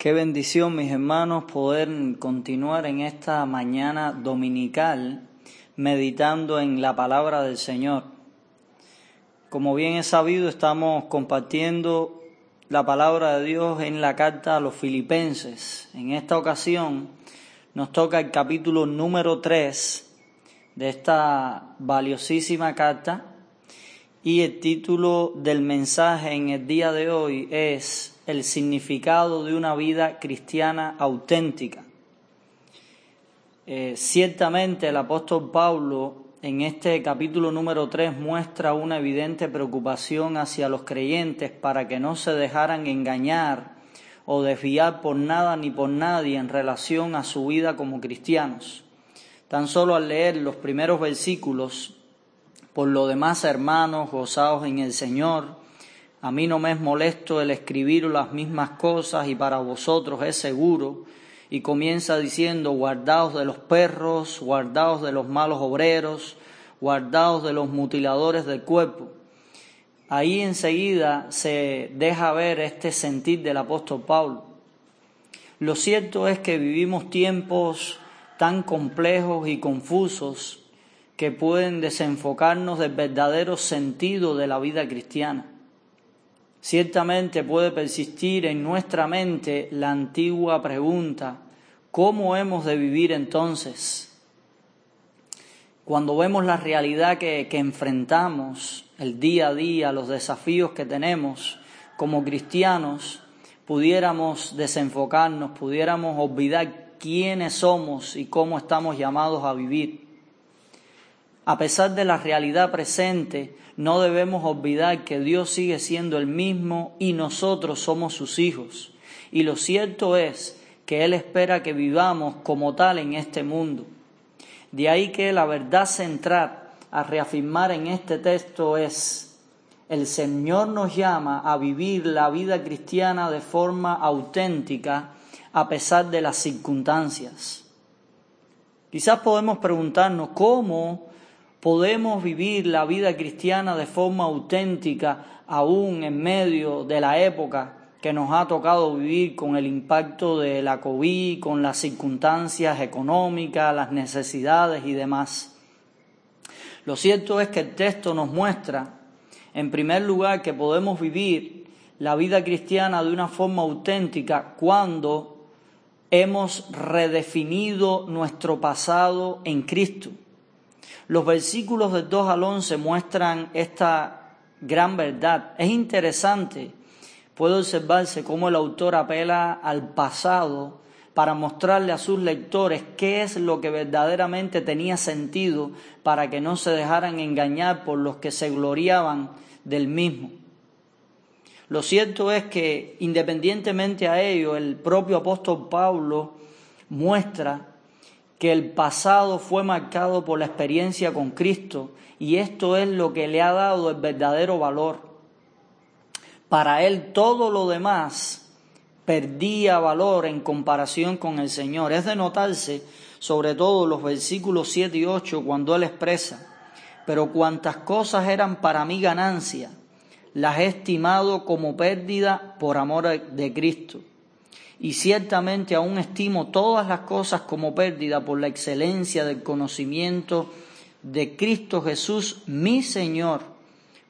Qué bendición, mis hermanos, poder continuar en esta mañana dominical meditando en la palabra del Señor. Como bien he sabido, estamos compartiendo la palabra de Dios en la carta a los filipenses. En esta ocasión nos toca el capítulo número 3 de esta valiosísima carta y el título del mensaje en el día de hoy es el significado de una vida cristiana auténtica. Eh, ciertamente el apóstol Pablo en este capítulo número 3 muestra una evidente preocupación hacia los creyentes para que no se dejaran engañar o desviar por nada ni por nadie en relación a su vida como cristianos. Tan solo al leer los primeros versículos, por lo demás hermanos, gozados en el Señor, a mí no me es molesto el escribir las mismas cosas y para vosotros es seguro. Y comienza diciendo, guardaos de los perros, guardaos de los malos obreros, guardaos de los mutiladores del cuerpo. Ahí enseguida se deja ver este sentir del apóstol Pablo. Lo cierto es que vivimos tiempos tan complejos y confusos que pueden desenfocarnos del verdadero sentido de la vida cristiana. Ciertamente puede persistir en nuestra mente la antigua pregunta, ¿cómo hemos de vivir entonces? Cuando vemos la realidad que, enfrentamos, el día a día, los desafíos que tenemos como cristianos, pudiéramos desenfocarnos, pudiéramos olvidar quiénes somos y cómo estamos llamados a vivir. A pesar de la realidad presente, no debemos olvidar que Dios sigue siendo el mismo y nosotros somos sus hijos. Y lo cierto es que Él espera que vivamos como tal en este mundo. De ahí que la verdad central a reafirmar en este texto es, el Señor nos llama a vivir la vida cristiana de forma auténtica a pesar de las circunstancias. Quizás podemos preguntarnos cómo podemos vivir la vida cristiana de forma auténtica aún en medio de la época que nos ha tocado vivir con el impacto de la COVID, con las circunstancias económicas, las necesidades y demás. Lo cierto es que el texto nos muestra, en primer lugar, que podemos vivir la vida cristiana de una forma auténtica cuando hemos redefinido nuestro pasado en Cristo. Los versículos del 2 al 11 muestran esta gran verdad. Es interesante, puede observarse cómo el autor apela al pasado para mostrarle a sus lectores qué es lo que verdaderamente tenía sentido para que no se dejaran engañar por los que se gloriaban del mismo. Lo cierto es que independientemente a ello, el propio apóstol Pablo muestra que el pasado fue marcado por la experiencia con Cristo y esto es lo que le ha dado el verdadero valor. Para él todo lo demás perdía valor en comparación con el Señor. Es de notarse sobre todo los versículos 7 y 8 cuando él expresa, pero cuantas cosas eran para mí ganancia, las he estimado como pérdida por amor de Cristo y ciertamente aún estimo todas las cosas como pérdida por la excelencia del conocimiento de Cristo Jesús, mi Señor,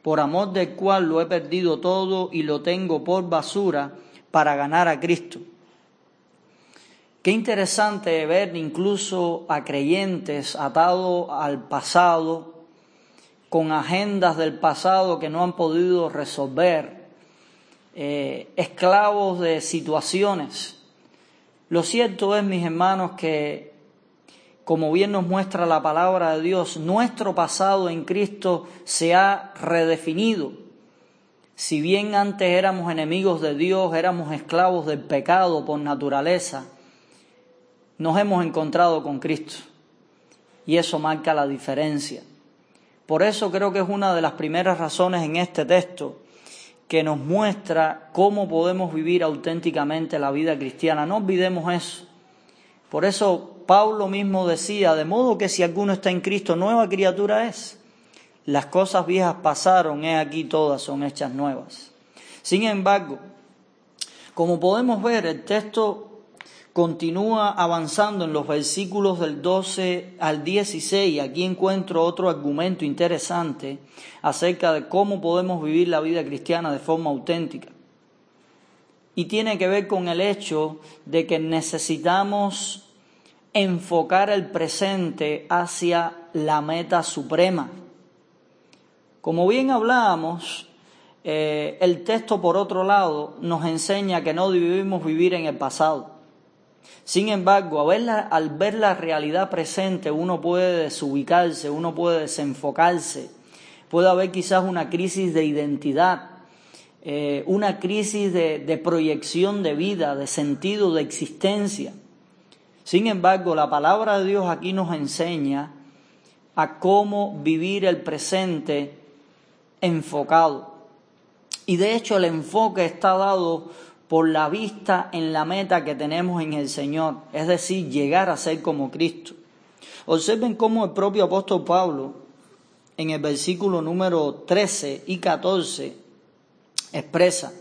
por amor del cual lo he perdido todo y lo tengo por basura para ganar a Cristo. Qué interesante ver incluso a creyentes atados al pasado, con agendas del pasado que no han podido resolver, eh, esclavos de situaciones. Lo cierto es, mis hermanos, que como bien nos muestra la palabra de Dios, nuestro pasado en Cristo se ha redefinido. Si bien antes éramos enemigos de Dios, éramos esclavos del pecado por naturaleza, nos hemos encontrado con Cristo. Y eso marca la diferencia. Por eso creo que es una de las primeras razones en este texto que nos muestra cómo podemos vivir auténticamente la vida cristiana. No olvidemos eso. Por eso Pablo mismo decía, de modo que si alguno está en Cristo, nueva criatura es. Las cosas viejas pasaron, he aquí todas son hechas nuevas. Sin embargo, Como podemos ver, el texto continúa avanzando en los versículos del 12 al 16. Aquí encuentro otro argumento interesante acerca de cómo podemos vivir la vida cristiana de forma auténtica. Y tiene que ver con el hecho de que necesitamos enfocar el presente hacia la meta suprema. Como bien hablábamos, eh, el texto por otro lado nos enseña que no debemos vivir en el pasado sin embargo, al ver la realidad presente, uno puede desubicarse, uno puede desenfocarse, puede haber quizás una crisis de identidad, eh, una crisis de proyección de vida, de sentido, de existencia. Sin embargo, la palabra de Dios aquí nos enseña a cómo vivir el presente enfocado. Y de hecho el enfoque está dado por la vista en la meta que tenemos en el Señor, es decir, llegar a ser como Cristo. Observen cómo el propio apóstol Pablo, en el versículo número 13 y 14, expresa,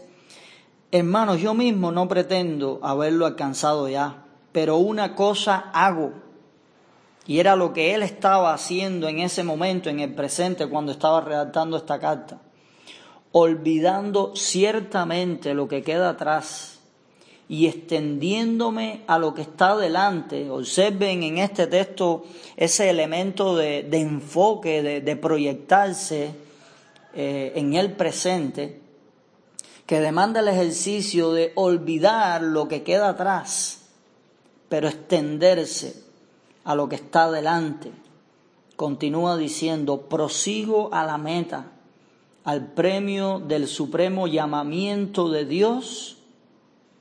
hermanos, yo mismo no pretendo haberlo alcanzado ya, pero una cosa hago. Y era lo que él estaba haciendo en ese momento, en el presente, cuando estaba redactando esta carta olvidando ciertamente lo que queda atrás y extendiéndome a lo que está delante. Observen en este texto ese elemento de, enfoque, de, proyectarse eh, en el presente, que demanda el ejercicio de olvidar lo que queda atrás, pero extenderse a lo que está delante. Continúa diciendo, prosigo a la meta al premio del supremo llamamiento de Dios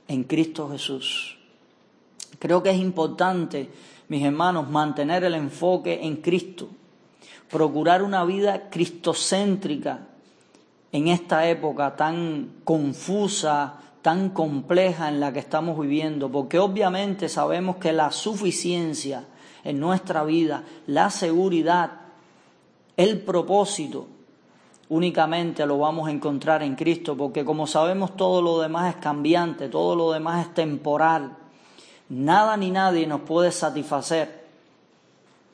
en Cristo Jesús. Creo que es importante, mis hermanos, mantener el enfoque en Cristo, procurar una vida cristocéntrica en esta época tan confusa, tan compleja en la que estamos viviendo, porque obviamente sabemos que la suficiencia en nuestra vida, la seguridad, el propósito, únicamente lo vamos a encontrar en Cristo, porque como sabemos todo lo demás es cambiante, todo lo demás es temporal. Nada ni nadie nos puede satisfacer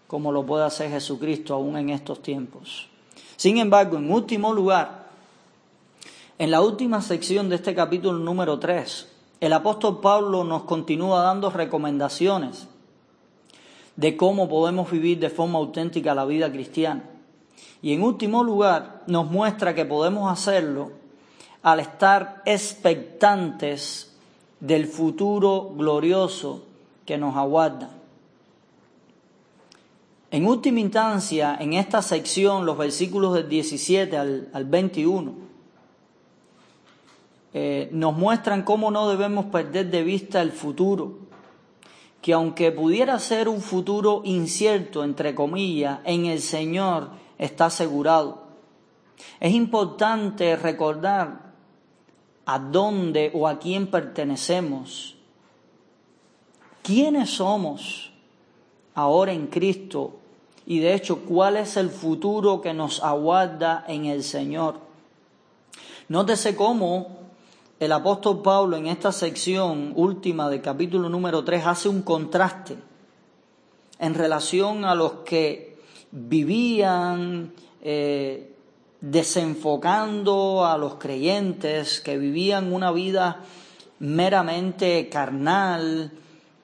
como lo puede hacer Jesucristo aún en estos tiempos. Sin embargo, en último lugar, en la última sección de este capítulo número 3, el apóstol Pablo nos continúa dando recomendaciones de cómo podemos vivir de forma auténtica la vida cristiana. Y en último lugar, nos muestra que podemos hacerlo al estar expectantes del futuro glorioso que nos aguarda. En última instancia, en esta sección, los versículos del 17 al, 21, eh, nos muestran cómo no debemos perder de vista el futuro, que aunque pudiera ser un futuro incierto, entre comillas, en el Señor, está asegurado. Es importante recordar a dónde o a quién pertenecemos, quiénes somos ahora en Cristo y de hecho cuál es el futuro que nos aguarda en el Señor. Nótese cómo el apóstol Pablo en esta sección última del capítulo número 3 hace un contraste en relación a los que vivían eh, desenfocando a los creyentes que vivían una vida meramente carnal,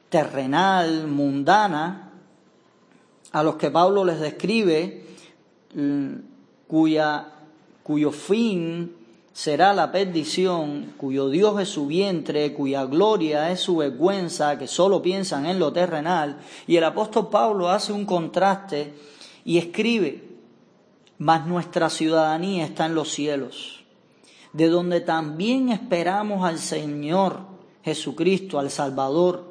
terrenal, mundana, a los que Pablo les describe, mm, cuya, cuyo fin será la perdición, cuyo Dios es su vientre, cuya gloria es su vergüenza, que solo piensan en lo terrenal. Y el apóstol Pablo hace un contraste y escribe, mas nuestra ciudadanía está en los cielos, de donde también esperamos al Señor Jesucristo, al Salvador,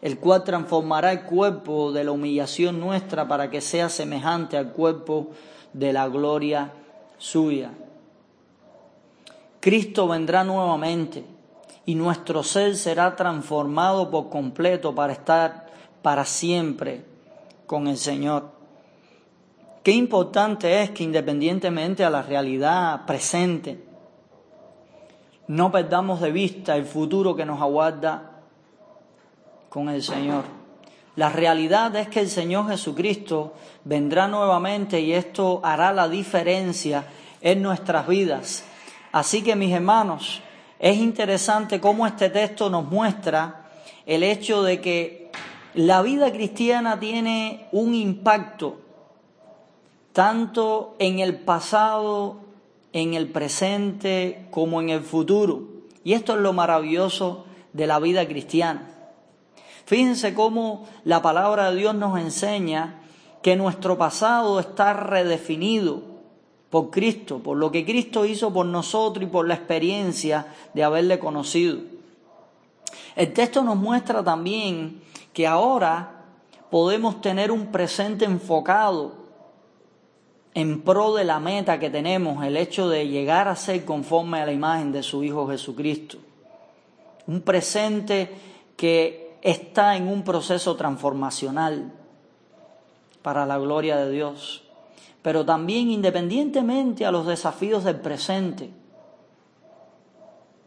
el cual transformará el cuerpo de la humillación nuestra para que sea semejante al cuerpo de la gloria suya. Cristo vendrá nuevamente y nuestro ser será transformado por completo para estar para siempre con el Señor. Qué importante es que independientemente a la realidad presente, no perdamos de vista el futuro que nos aguarda con el Señor. La realidad es que el Señor Jesucristo vendrá nuevamente y esto hará la diferencia en nuestras vidas. Así que mis hermanos, es interesante cómo este texto nos muestra el hecho de que la vida cristiana tiene un impacto tanto en el pasado, en el presente, como en el futuro. Y esto es lo maravilloso de la vida cristiana. Fíjense cómo la palabra de Dios nos enseña que nuestro pasado está redefinido por Cristo, por lo que Cristo hizo por nosotros y por la experiencia de haberle conocido. El texto nos muestra también que ahora podemos tener un presente enfocado en pro de la meta que tenemos, el hecho de llegar a ser conforme a la imagen de su Hijo Jesucristo. Un presente que está en un proceso transformacional para la gloria de Dios, pero también independientemente a los desafíos del presente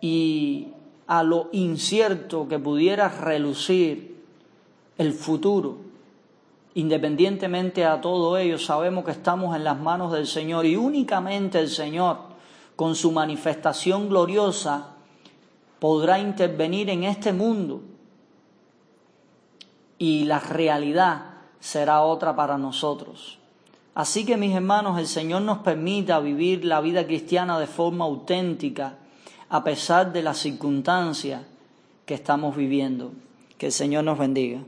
y a lo incierto que pudiera relucir el futuro, Independientemente a todo ello, sabemos que estamos en las manos del Señor y únicamente el Señor, con su manifestación gloriosa, podrá intervenir en este mundo y la realidad será otra para nosotros. Así que mis hermanos, el Señor nos permita vivir la vida cristiana de forma auténtica a pesar de las circunstancias que estamos viviendo. Que el Señor nos bendiga.